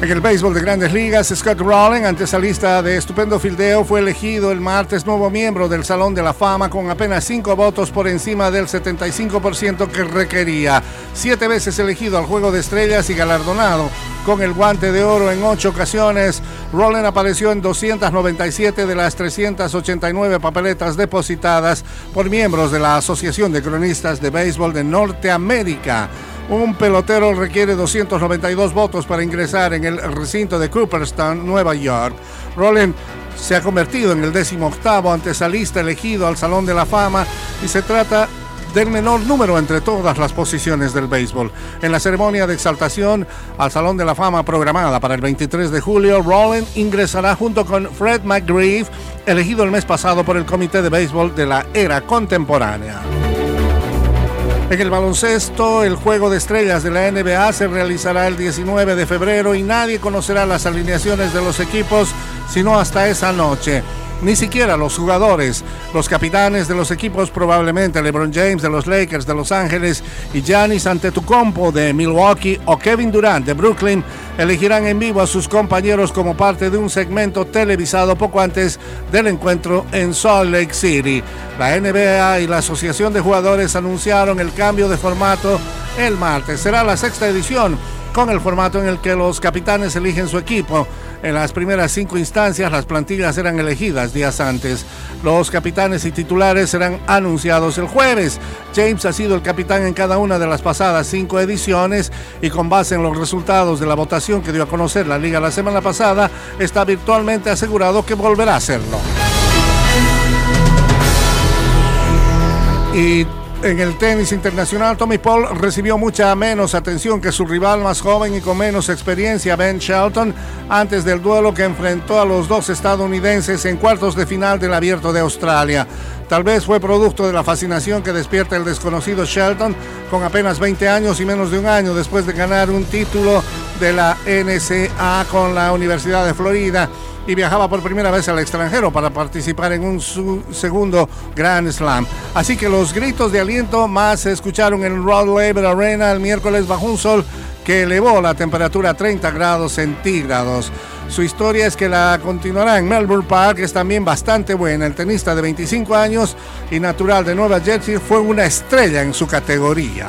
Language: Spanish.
En el béisbol de grandes ligas, Scott Rowling, lista de estupendo fildeo, fue elegido el martes nuevo miembro del Salón de la Fama con apenas cinco votos por encima del 75% que requería. Siete veces elegido al Juego de Estrellas y galardonado con el guante de oro en ocho ocasiones. Rowling apareció en 297 de las 389 papeletas depositadas por miembros de la Asociación de Cronistas de Béisbol de Norteamérica. Un pelotero requiere 292 votos para ingresar en el recinto de Cooperstown, Nueva York. Rowland se ha convertido en el décimo octavo antesalista elegido al Salón de la Fama y se trata del menor número entre todas las posiciones del béisbol. En la ceremonia de exaltación al Salón de la Fama programada para el 23 de julio, Rowland ingresará junto con Fred McGrieve, elegido el mes pasado por el Comité de Béisbol de la Era Contemporánea. En el baloncesto, el juego de estrellas de la NBA se realizará el 19 de febrero y nadie conocerá las alineaciones de los equipos sino hasta esa noche. Ni siquiera los jugadores, los capitanes de los equipos, probablemente LeBron James de los Lakers de Los Ángeles y Giannis Antetokounmpo de Milwaukee o Kevin Durant de Brooklyn, elegirán en vivo a sus compañeros como parte de un segmento televisado poco antes del encuentro en Salt Lake City. La NBA y la Asociación de Jugadores anunciaron el cambio de formato el martes. Será la sexta edición con el formato en el que los capitanes eligen su equipo. En las primeras cinco instancias las plantillas eran elegidas días antes. Los capitanes y titulares serán anunciados el jueves. James ha sido el capitán en cada una de las pasadas cinco ediciones y con base en los resultados de la votación que dio a conocer la liga la semana pasada, está virtualmente asegurado que volverá a hacerlo. Y en el tenis internacional, Tommy Paul recibió mucha menos atención que su rival más joven y con menos experiencia, Ben Shelton, antes del duelo que enfrentó a los dos estadounidenses en cuartos de final del Abierto de Australia. Tal vez fue producto de la fascinación que despierta el desconocido Shelton con apenas 20 años y menos de un año después de ganar un título de la NCA con la Universidad de Florida y viajaba por primera vez al extranjero para participar en un segundo Grand Slam. Así que los gritos de aliento más se escucharon en Rod Laver Arena el miércoles bajo un sol que elevó la temperatura a 30 grados centígrados. Su historia es que la continuará en Melbourne Park, es también bastante buena. El tenista de 25 años y natural de Nueva Jersey fue una estrella en su categoría.